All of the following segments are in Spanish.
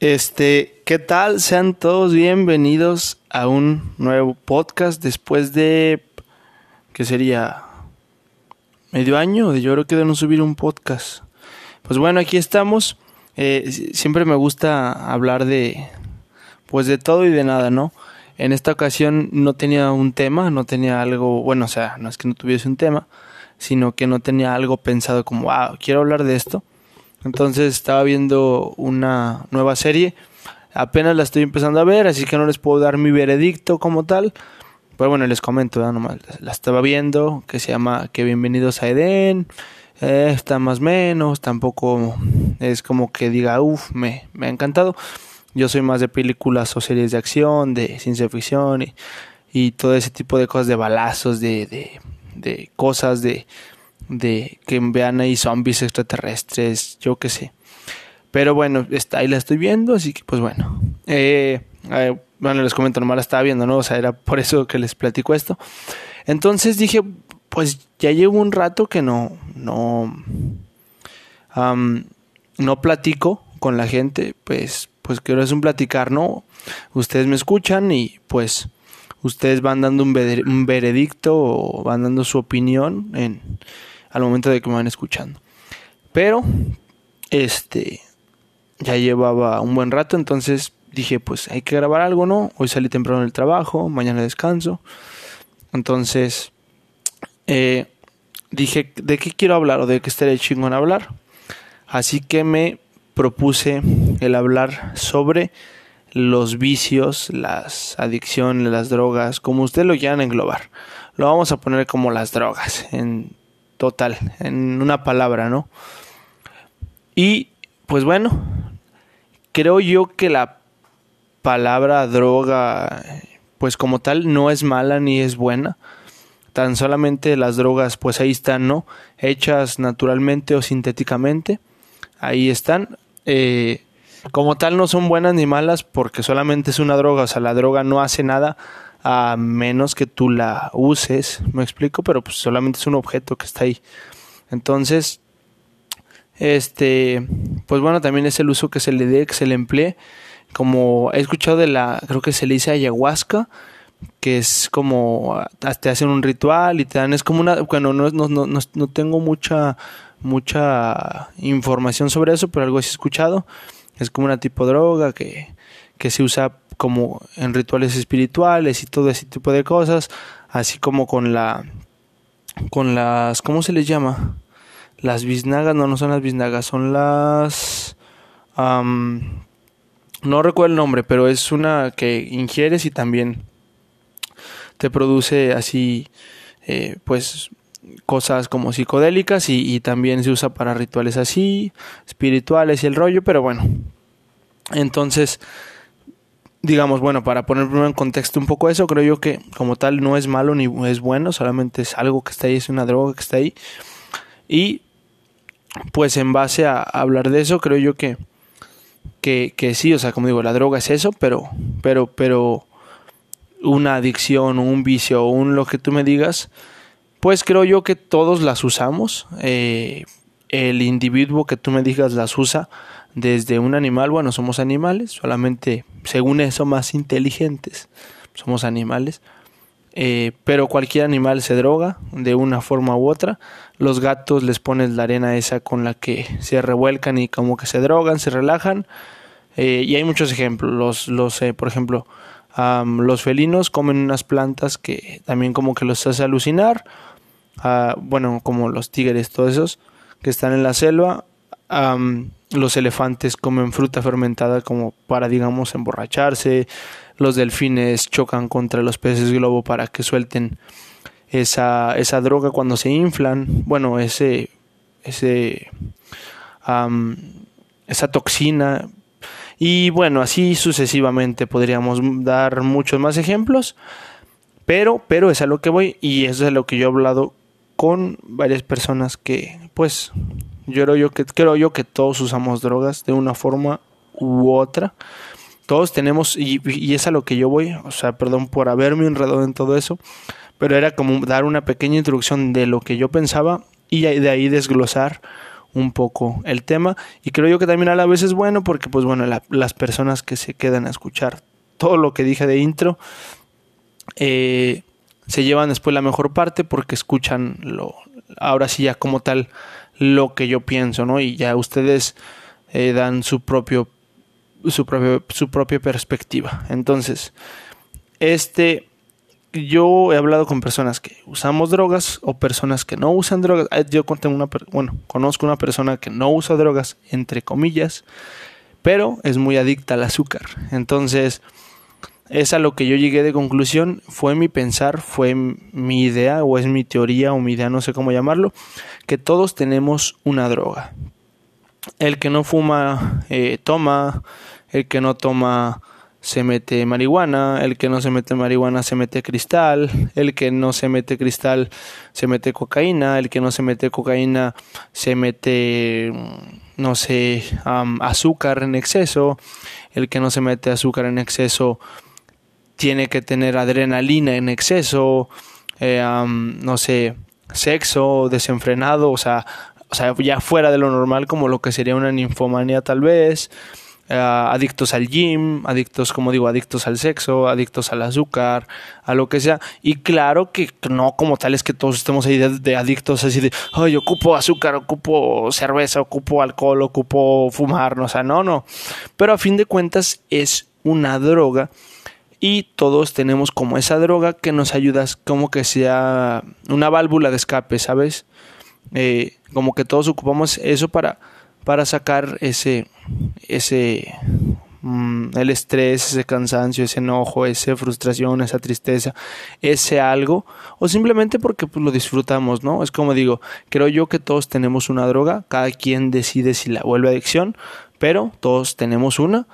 Este, ¿qué tal? Sean todos bienvenidos a un nuevo podcast después de ¿qué sería? medio año yo creo que de no subir un podcast. Pues bueno, aquí estamos. Eh, siempre me gusta hablar de pues de todo y de nada, ¿no? En esta ocasión no tenía un tema, no tenía algo, bueno, o sea, no es que no tuviese un tema, sino que no tenía algo pensado como, ah, quiero hablar de esto. Entonces estaba viendo una nueva serie, apenas la estoy empezando a ver, así que no les puedo dar mi veredicto como tal. Pero bueno, les comento, ¿no? nomás la estaba viendo, que se llama Que Bienvenidos a Edén. Eh, está más menos, tampoco es como que diga, uff, me, me ha encantado. Yo soy más de películas o series de acción, de ciencia ficción y, y todo ese tipo de cosas, de balazos, de, de, de cosas, de, de que vean ahí zombies extraterrestres, yo qué sé. Pero bueno, está, ahí la estoy viendo, así que pues bueno. Eh, eh, bueno, les comento, nomás la estaba viendo, ¿no? O sea, era por eso que les platico esto. Entonces dije, pues ya llevo un rato que no, no, no platico con la gente, pues, pues quiero es un platicar, ¿no? Ustedes me escuchan y pues ustedes van dando un, veredicto o van dando su opinión en, al momento de que me van escuchando. Pero, este, ya llevaba un buen rato, entonces dije, pues hay que grabar algo, ¿no? Hoy salí temprano del trabajo, mañana descanso. Entonces, eh, dije, ¿de qué quiero hablar o de qué estaría chingón hablar? Así que me propuse el hablar sobre los vicios, las adicciones, las drogas, como usted lo quieran englobar. Lo vamos a poner como las drogas, total, en una palabra, ¿no? Y pues bueno, creo yo que la palabra droga, pues como tal, no es mala ni es buena. Tan solamente las drogas, pues ahí están, ¿no? Hechas naturalmente o sintéticamente. Ahí están. Eh, como tal no son buenas ni malas porque solamente es una droga, o sea, la droga no hace nada a menos que tú la uses, me explico, pero pues solamente es un objeto que está ahí. Entonces, este, pues bueno, también es el uso que se le dé, que se le emplee. Como he escuchado de la, creo que se le dice ayahuasca, que es como, te hacen un ritual y te dan, es como una, bueno, no, no, no, no tengo mucha, mucha información sobre eso, pero algo he escuchado. Es como una tipo droga que, que se usa como en rituales espirituales y todo ese tipo de cosas, así como con la con las ¿cómo se les llama? Las biznagas, no, no son las biznagas, son las no recuerdo el nombre, pero es una que ingieres y también te produce así eh, pues cosas como psicodélicas y, y, también se usa para rituales así, espirituales y el rollo, pero bueno. Entonces, digamos, bueno, para poner en contexto un poco eso, creo yo que como tal no es malo ni es bueno, solamente es algo que está ahí, es una droga que está ahí. Y pues en base a, hablar de eso, creo yo que, que, sí, o sea, como digo, la droga es eso, pero, pero, pero una adicción un vicio un lo que tú me digas, pues creo yo que todos las usamos. Eh, el individuo que tú me digas las usa desde un animal, bueno, somos animales, solamente según eso más inteligentes, somos animales, eh, pero cualquier animal se droga de una forma u otra. Los gatos les pones la arena esa con la que se revuelcan y como que se drogan, se relajan. Eh, y hay muchos ejemplos. Los, los eh, por ejemplo, los felinos comen unas plantas que también como que los hace alucinar. Ah, bueno, como los tigres, todos esos que están en la selva los elefantes comen fruta fermentada como para, digamos, emborracharse. Los delfines chocan contra los peces globo para que suelten esa, esa droga cuando se inflan. Bueno, ese, ese, esa toxina. Y bueno, así sucesivamente podríamos dar muchos más ejemplos. Pero, pero es a lo que voy y eso es a lo que yo he hablado con varias personas que, pues, yo creo yo que creo yo que todos usamos drogas de una forma u otra. Todos tenemos y, y es a lo que yo voy, o sea, perdón por haberme enredado en todo eso, pero era como dar una pequeña introducción de lo que yo pensaba y de ahí desglosar un poco el tema y creo yo que también a la vez es bueno porque pues bueno las personas que se quedan a escuchar todo lo que dije de intro eh, se llevan después la mejor parte porque escuchan lo ahora sí ya como tal lo que yo pienso no y ya ustedes eh, dan su propio su propio su propia perspectiva entonces este yo he hablado con personas que usamos drogas o personas que no usan drogas. Ah, yo conté una, bueno, conozco una persona que no usa drogas, entre comillas, pero es muy adicta al azúcar. Entonces, es a lo que yo llegué de conclusión, fue mi pensar, fue mi idea, o es mi teoría, o mi idea, no sé cómo llamarlo, que todos tenemos una droga. El que no fuma, eh, toma, el que no toma, se mete marihuana, el que no se mete marihuana se mete cristal, el que no se mete cristal se mete cocaína, el que no se mete cocaína se mete, mm, no sé, azúcar en exceso, el que no se mete azúcar en exceso tiene que tener adrenalina en exceso, eh, no sé, sexo desenfrenado, o sea, o sea, ya fuera de lo normal como lo que sería una ninfomanía tal vez, eh, adictos al gym, adictos, como digo, adictos al sexo, adictos al azúcar, a lo que sea. Y claro que no como tal es que todos estemos ahí de, adictos así de, ay, ocupo azúcar, ocupo cerveza, ocupo alcohol, ocupo fumar, no, o sea, no, no. Pero a fin de cuentas es una droga y todos tenemos como esa droga que nos ayuda como que sea una válvula de escape, ¿sabes? Eh, como que todos ocupamos eso para para sacar ese, ese, mm, el estrés, ese cansancio, ese enojo, esa frustración, esa tristeza, ese algo, o simplemente porque pues, lo disfrutamos, ¿no? Es como digo, creo yo que todos tenemos una droga, cada quien decide si la vuelve adicción, pero todos tenemos una.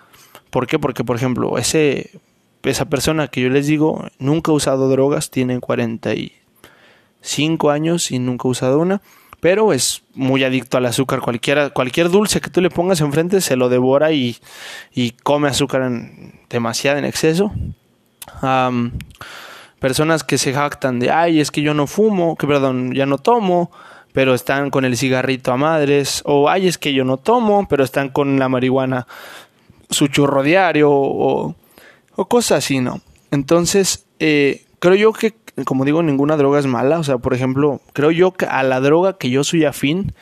¿Por qué? Porque, por ejemplo, ese, esa persona que yo les digo nunca ha usado drogas, tiene 45 años y nunca ha usado una pero es muy adicto al azúcar. Cualquiera, cualquier dulce que tú le pongas enfrente se lo devora y, y come azúcar en, demasiado en exceso. personas que se jactan de, ay, es que yo no fumo, que perdón, ya no tomo, pero están con el cigarrito a madres, o ay, es que yo no tomo, pero están con la marihuana, su churro diario, o, o cosas así, ¿no? Entonces, eh, creo yo que como digo, ninguna droga es mala. O sea, por ejemplo, creo yo que a la droga que yo soy afín,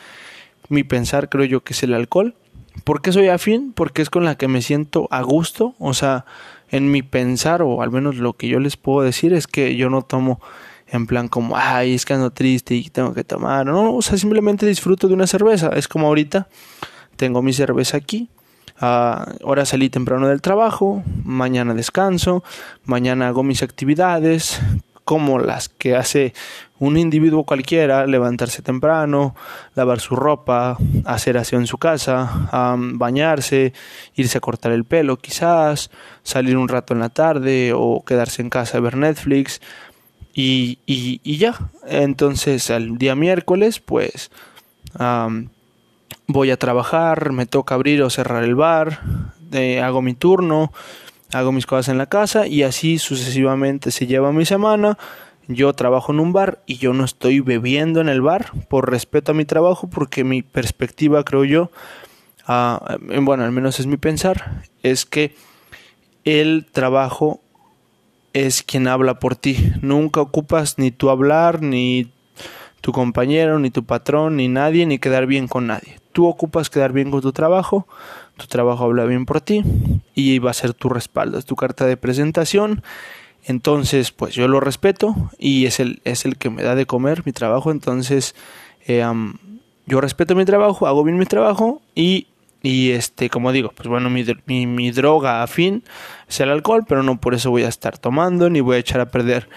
mi pensar creo yo que es el alcohol. ¿Por qué soy afín? Porque es con la que me siento a gusto. O sea, en mi pensar, o al menos lo que yo les puedo decir, es que yo no tomo en plan como, ay, es que ando triste y tengo que tomar. No, o sea, simplemente disfruto de una cerveza. Es como ahorita, tengo mi cerveza aquí. Uh, ahora salí temprano del trabajo, mañana descanso, mañana hago mis actividades, como las que hace un individuo cualquiera, levantarse temprano, lavar su ropa, hacer aseo en su casa, bañarse, irse a cortar el pelo quizás, salir un rato en la tarde o quedarse en casa a ver Netflix y, y, ya. Entonces el día miércoles pues voy a trabajar, me toca abrir o cerrar el bar, eh, hago mi turno, hago mis cosas en la casa y así sucesivamente se lleva mi semana. Yo trabajo en un bar y yo no estoy bebiendo en el bar por respeto a mi trabajo porque mi perspectiva creo yo, ah, bueno, al menos es mi pensar, es que el trabajo es quien habla por ti. Nunca ocupas ni tu hablar, ni tu compañero, ni tu patrón, ni nadie, ni quedar bien con nadie. Tú ocupas quedar bien con tu trabajo tu trabajo habla bien por ti y va a ser tu respaldo, es tu carta de presentación. Entonces, pues yo lo respeto y es el, es el que me da de comer mi trabajo. Entonces, eh, yo respeto mi trabajo, hago bien mi trabajo y, y este, como digo, pues bueno, mi, mi, mi droga afín es el alcohol, pero no por eso voy a estar tomando ni voy a echar a perder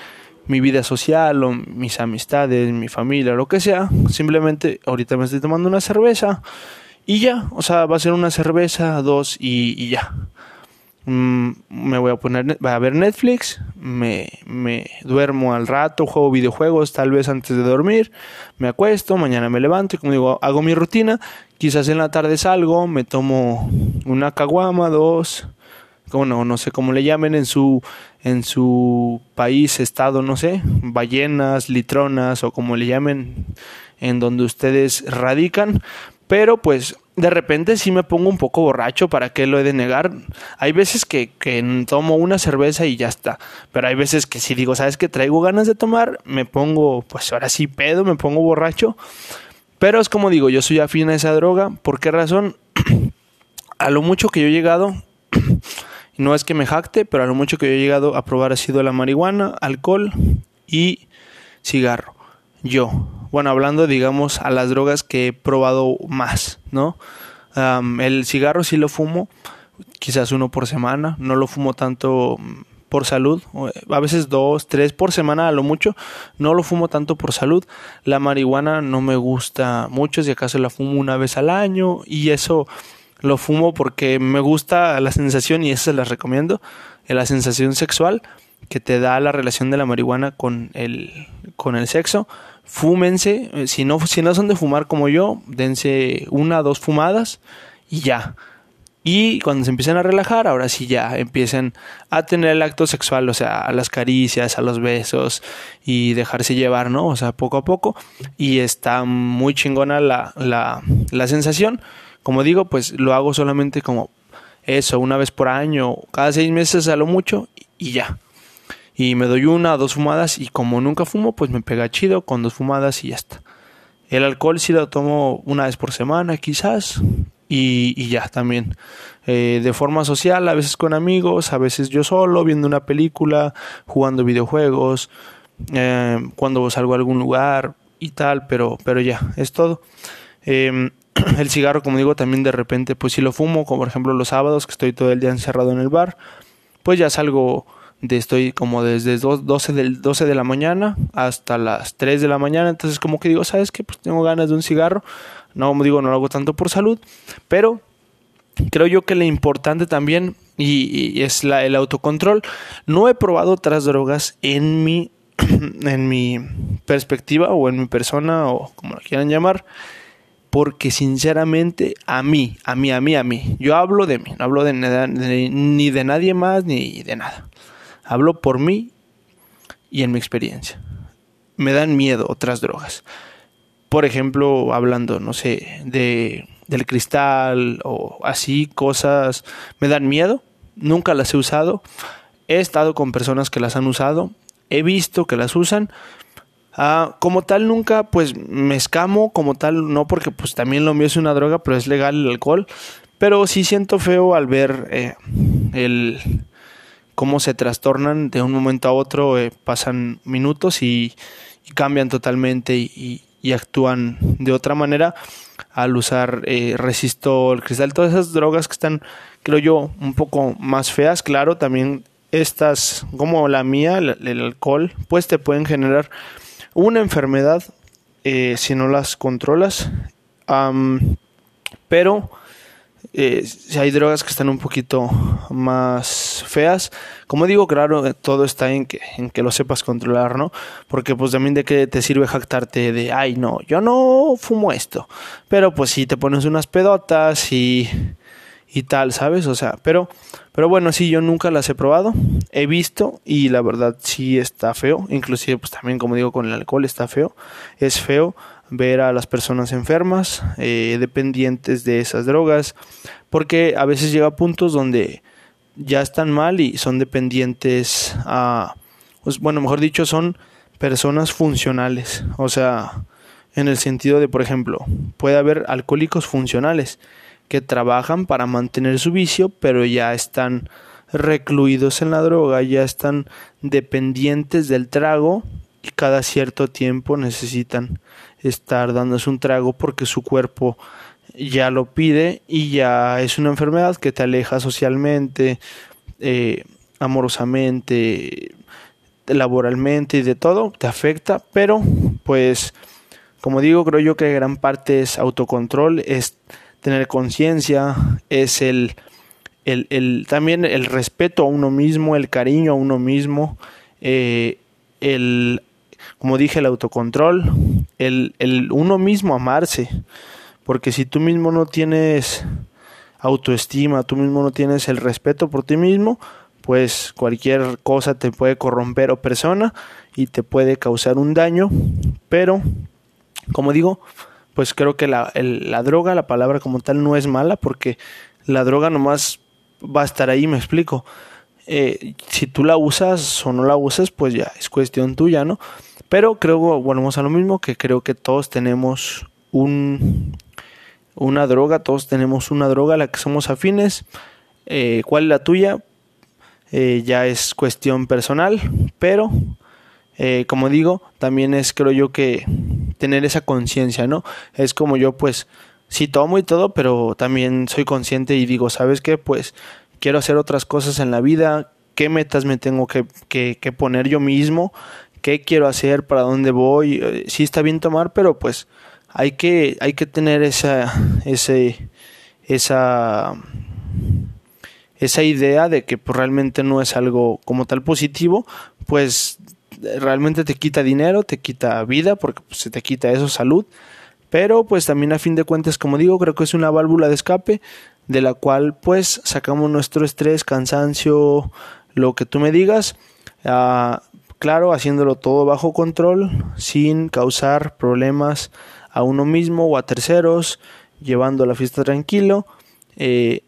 mi vida social o mis amistades, mi familia, lo que sea. Simplemente ahorita me estoy tomando una cerveza y ya, o sea, va a ser una cerveza, dos y, ya. Mm, me voy a poner a ver Netflix, me, me duermo al rato, juego videojuegos tal vez antes de dormir, me acuesto, mañana me levanto y como digo, hago mi rutina, quizás en la tarde salgo, me tomo una caguama, dos, bueno, no sé cómo le llamen en su en su país, estado, no sé, ballenas, litronas o como le llamen en donde ustedes radican, Pero pues de repente sí me pongo un poco borracho, ¿para qué lo he de negar? Hay veces que, que tomo una cerveza y ya está, pero hay veces que si digo, ¿sabes que traigo ganas de tomar? Me pongo, pues ahora sí pedo, me pongo borracho. Pero es como digo, yo soy afín a esa droga. ¿Por qué razón? a lo mucho que yo he llegado, no es que me jacte, pero a lo mucho que yo he llegado a probar ha sido la marihuana, alcohol y cigarro. Yo, bueno, hablando, digamos, a las drogas que he probado más, ¿no? el cigarro sí lo fumo, quizás uno por semana, no lo fumo tanto mm, por salud, a veces dos, tres por semana a lo mucho, no lo fumo tanto por salud. La marihuana no me gusta mucho, si acaso la fumo una vez al año y eso lo fumo porque me gusta la sensación y se las recomiendo, la sensación sexual que te da la relación de la marihuana con el, con el sexo fúmense, eh, si no, si no son de fumar como yo, dense una, dos fumadas y ya. Y cuando se empiecen a relajar, ahora sí ya empiecen a tener el acto sexual, o sea, a las caricias, a los besos y dejarse llevar, ¿no? O sea, poco a poco. Y está muy chingona la, la, la sensación. Como digo, pues lo hago solamente como eso, una vez por año, cada seis meses a lo mucho y ya y me doy una o dos fumadas y como nunca fumo, pues me pega chido con dos fumadas y ya está. El alcohol sí lo tomo una vez por semana quizás y, y ya también. Eh, de forma social, a veces con amigos, a veces yo solo, viendo una película, jugando videojuegos, eh, cuando salgo a algún lugar y tal, pero, pero ya, es todo. Em, el cigarro, como digo, también de repente, pues si lo fumo, como por ejemplo los sábados que estoy todo el día encerrado en el bar, pues ya salgo de estoy como desde 12, del, 12 de la mañana hasta las 3 de la mañana, entonces como que digo, ¿sabes qué? Pues tengo ganas de un cigarro, no digo, no lo hago tanto por salud, pero creo yo que lo importante también y, es el autocontrol, no he probado otras drogas en mi, en mi perspectiva o en mi persona o como lo quieran llamar, porque sinceramente a mí, a mí, a mí, a mí, yo hablo de mí, no hablo de, ni de nadie más ni de nada. Hablo por mí y en mi experiencia. Me dan miedo otras drogas. Por ejemplo, hablando, no sé, de del cristal o así cosas me dan miedo. Nunca las he usado. He estado con personas que las han usado. He visto que las usan. Ah, como tal nunca pues me escamo como tal no porque pues también lo mío es una droga pero es legal el alcohol. Pero sí siento feo al ver eh, el cómo se trastornan de un momento a otro, eh, pasan minutos y, cambian totalmente y, actúan de otra manera al usar eh, resistol, cristal, todas esas drogas que están, creo yo, un poco más feas, claro, también estas, como la mía, el, alcohol, pues te pueden generar una enfermedad eh, si no las controlas, pero eh, hay drogas que están un poquito más feas. Como digo, claro, todo está en que, en que lo sepas controlar, ¿no? Porque pues también de qué te sirve jactarte de, ay, no, yo no fumo esto. Pero pues si te pones unas pedotas y, y tal, ¿sabes? O sea, pero, pero bueno, sí, yo nunca las he probado. He visto y la verdad sí está feo. Inclusive pues también, como digo, con el alcohol está feo. Es feo ver a las personas enfermas, eh, dependientes de esas drogas, porque a veces llega a puntos donde ya están mal y son dependientes a, pues, bueno, mejor dicho, son personas funcionales, o sea, en el sentido de, por ejemplo, puede haber alcohólicos funcionales que trabajan para mantener su vicio, pero ya están recluidos en la droga, ya están dependientes del trago y cada cierto tiempo necesitan estar dándose un trago porque su cuerpo ya lo pide y ya es una enfermedad que te aleja socialmente, eh, amorosamente, laboralmente y de todo, te afecta, pero pues como digo, creo yo que gran parte es autocontrol, es tener conciencia, es el, el, el, también el respeto a uno mismo, el cariño a uno mismo, eh, el como dije, el autocontrol, el, el uno mismo amarse, porque si tú mismo no tienes autoestima, tú mismo no tienes el respeto por ti mismo, pues cualquier cosa te puede corromper o persona y te puede causar un daño, pero como digo, pues creo que la, la droga, la palabra como tal, no es mala porque la droga nomás va a estar ahí, me explico. Eh, si tú la usas o no la usas, pues ya es cuestión tuya, ¿no? Pero creo, volvemos a lo mismo, que creo que todos tenemos un, una droga, todos tenemos una droga a la que somos afines. Eh, ¿Cuál es la tuya? Eh, ya es cuestión personal, pero como digo, también es creo yo que tener esa conciencia, ¿no? Es como yo pues sí tomo y todo, pero también soy consciente y digo, ¿sabes qué? Pues quiero hacer otras cosas en la vida, qué metas me tengo que, que, poner yo mismo, qué quiero hacer, para dónde voy. Eh, sí está bien tomar, pero pues hay que, hay que tener esa, ese, esa, esa idea de que pues, realmente no es algo como tal positivo, pues realmente te quita dinero, te quita vida, porque pues, se te quita eso, salud. Pero pues también a fin de cuentas, como digo, creo que es una válvula de escape de la cual pues sacamos nuestro estrés, cansancio, lo que tú me digas. Ah, claro, haciéndolo todo bajo control, sin causar problemas a uno mismo o a terceros, llevando la fiesta tranquilo eh,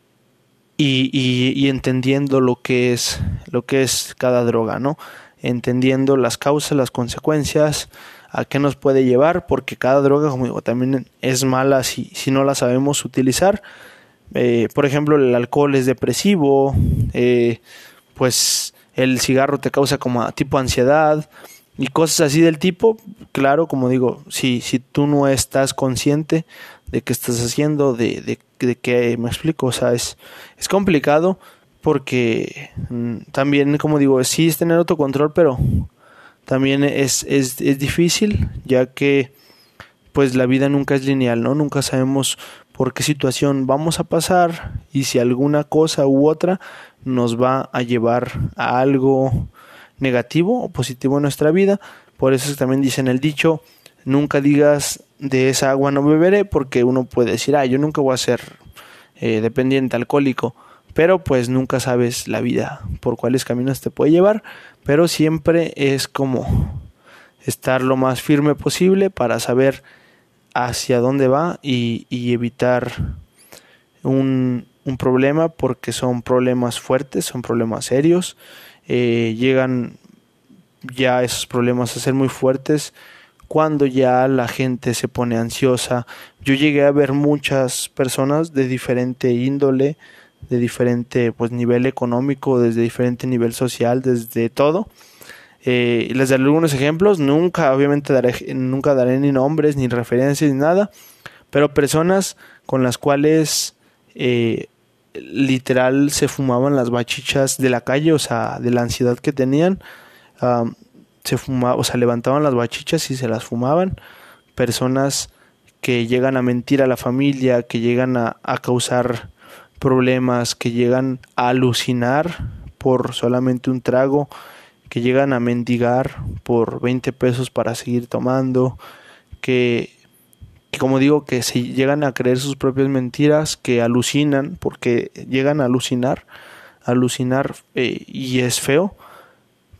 y, y, entendiendo lo que es lo que es cada droga, ¿no? Entendiendo las causas, las consecuencias, a qué nos puede llevar, porque cada droga, como digo, también es mala si, si no la sabemos utilizar. Eh, por ejemplo, el alcohol es depresivo, eh, pues el cigarro te causa como tipo ansiedad y cosas así del tipo. Claro, como digo, si, si tú no estás consciente de qué estás haciendo, de, de, de qué me explico, o sea, es, es complicado porque mm, también, como digo, sí es tener autocontrol, pero también es, es, es difícil, ya que pues la vida nunca es lineal, ¿no? Nunca sabemos por qué situación vamos a pasar y si alguna cosa u otra nos va a llevar a algo negativo o positivo en nuestra vida. Por eso también dicen el dicho, nunca digas de esa agua no beberé porque uno puede decir, ah, yo nunca voy a ser eh, dependiente alcohólico, pero pues nunca sabes la vida por cuáles caminos te puede llevar, pero siempre es como estar lo más firme posible para saber hacia dónde va y, evitar un, problema porque son problemas fuertes, son problemas serios, eh, llegan ya esos problemas a ser muy fuertes cuando ya la gente se pone ansiosa. Yo llegué a ver muchas personas de diferente índole, de diferente pues nivel económico, desde diferente nivel social, desde todo, eh, les daré algunos ejemplos, nunca, obviamente, daré, nunca daré ni nombres, ni referencias, ni nada, pero personas con las cuales eh, literal se fumaban las bachichas de la calle, o sea, de la ansiedad que tenían, se fumaba, o sea, levantaban las bachichas y se las fumaban, personas que llegan a mentir a la familia, que llegan a, a causar problemas, que llegan a alucinar por solamente un trago, que llegan a mendigar por 20 pesos para seguir tomando, que, como digo, que se llegan a creer sus propias mentiras, que alucinan, porque llegan a alucinar, alucinar eh, y es feo,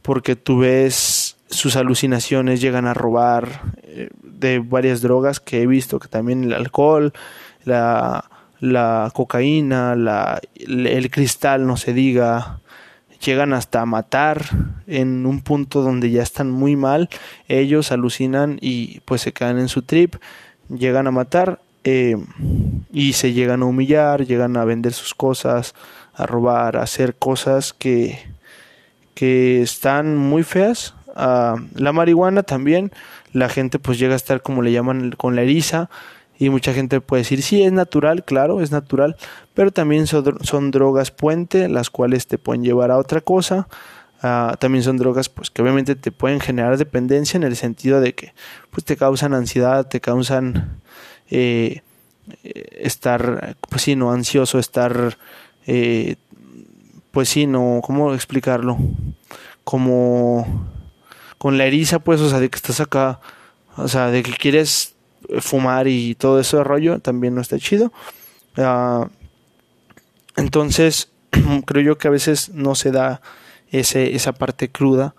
porque tú ves sus alucinaciones, llegan a robar eh, de varias drogas que he visto, que también el alcohol, la, la cocaína, la, el cristal, no se diga, llegan hasta matar en un punto donde ya están muy mal, ellos alucinan y pues se caen en su trip, llegan a matar eh, y se llegan a humillar, llegan a vender sus cosas, a robar, a hacer cosas que, que están muy feas. Uh, la marihuana también, la gente pues llega a estar como le llaman con la eriza, y mucha gente puede decir, sí, es natural, claro, es natural, pero también son, drogas puente, las cuales te pueden llevar a otra cosa. Ah, también son drogas pues que obviamente te pueden generar dependencia en el sentido de que pues te causan ansiedad, te causan eh, estar pues sí, no ansioso, estar eh, pues sí, no, ¿cómo explicarlo? Como con la eriza pues, o sea, de que estás acá, o sea, de que quieres fumar y todo ese rollo también no está chido. Ah, entonces, creo yo que a veces no se da ese, esa parte cruda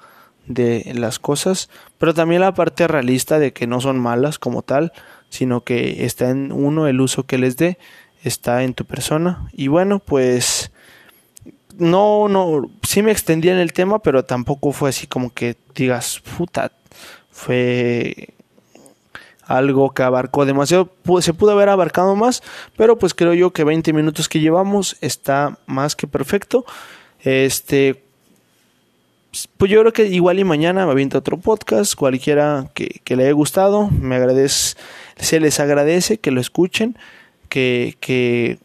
de las cosas, pero también la parte realista de que no son malas como tal, sino que está en uno el uso que les dé, está en tu persona. Y bueno, pues no, no, sí me extendí en el tema, pero tampoco fue así como que digas, puta, fue algo que abarcó demasiado, se pudo haber abarcado más, pero pues creo yo que 20 minutos que llevamos está más que perfecto. Este, pues yo creo que igual y mañana me aviento otro podcast, cualquiera que, le haya gustado, me agradece, se les agradece que lo escuchen, que, que,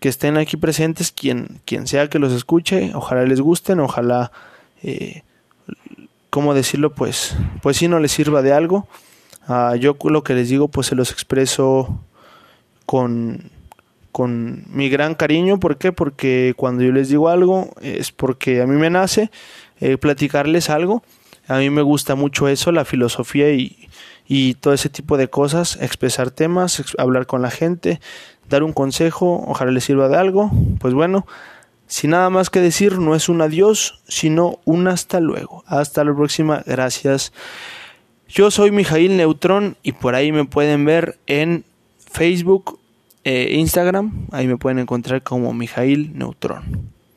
que estén aquí presentes, quien, quien sea que los escuche, ojalá les gusten, ojalá, eh, ¿cómo decirlo? Pues, pues si no les sirva de algo. Uh, yo lo que les digo, pues se los expreso con, con mi gran cariño. ¿Por qué? Porque cuando yo les digo algo es porque a mí me nace eh, platicarles algo. A mí me gusta mucho eso, la filosofía y, y todo ese tipo de cosas, expresar temas, hablar con la gente, dar un consejo, ojalá les sirva de algo. Pues bueno, sin nada más que decir, no es un adiós, sino un hasta luego. Hasta la próxima, gracias. Yo soy Mijail Neutrón y por ahí me pueden ver en Facebook, e Instagram, ahí me pueden encontrar como Mijail Neutrón.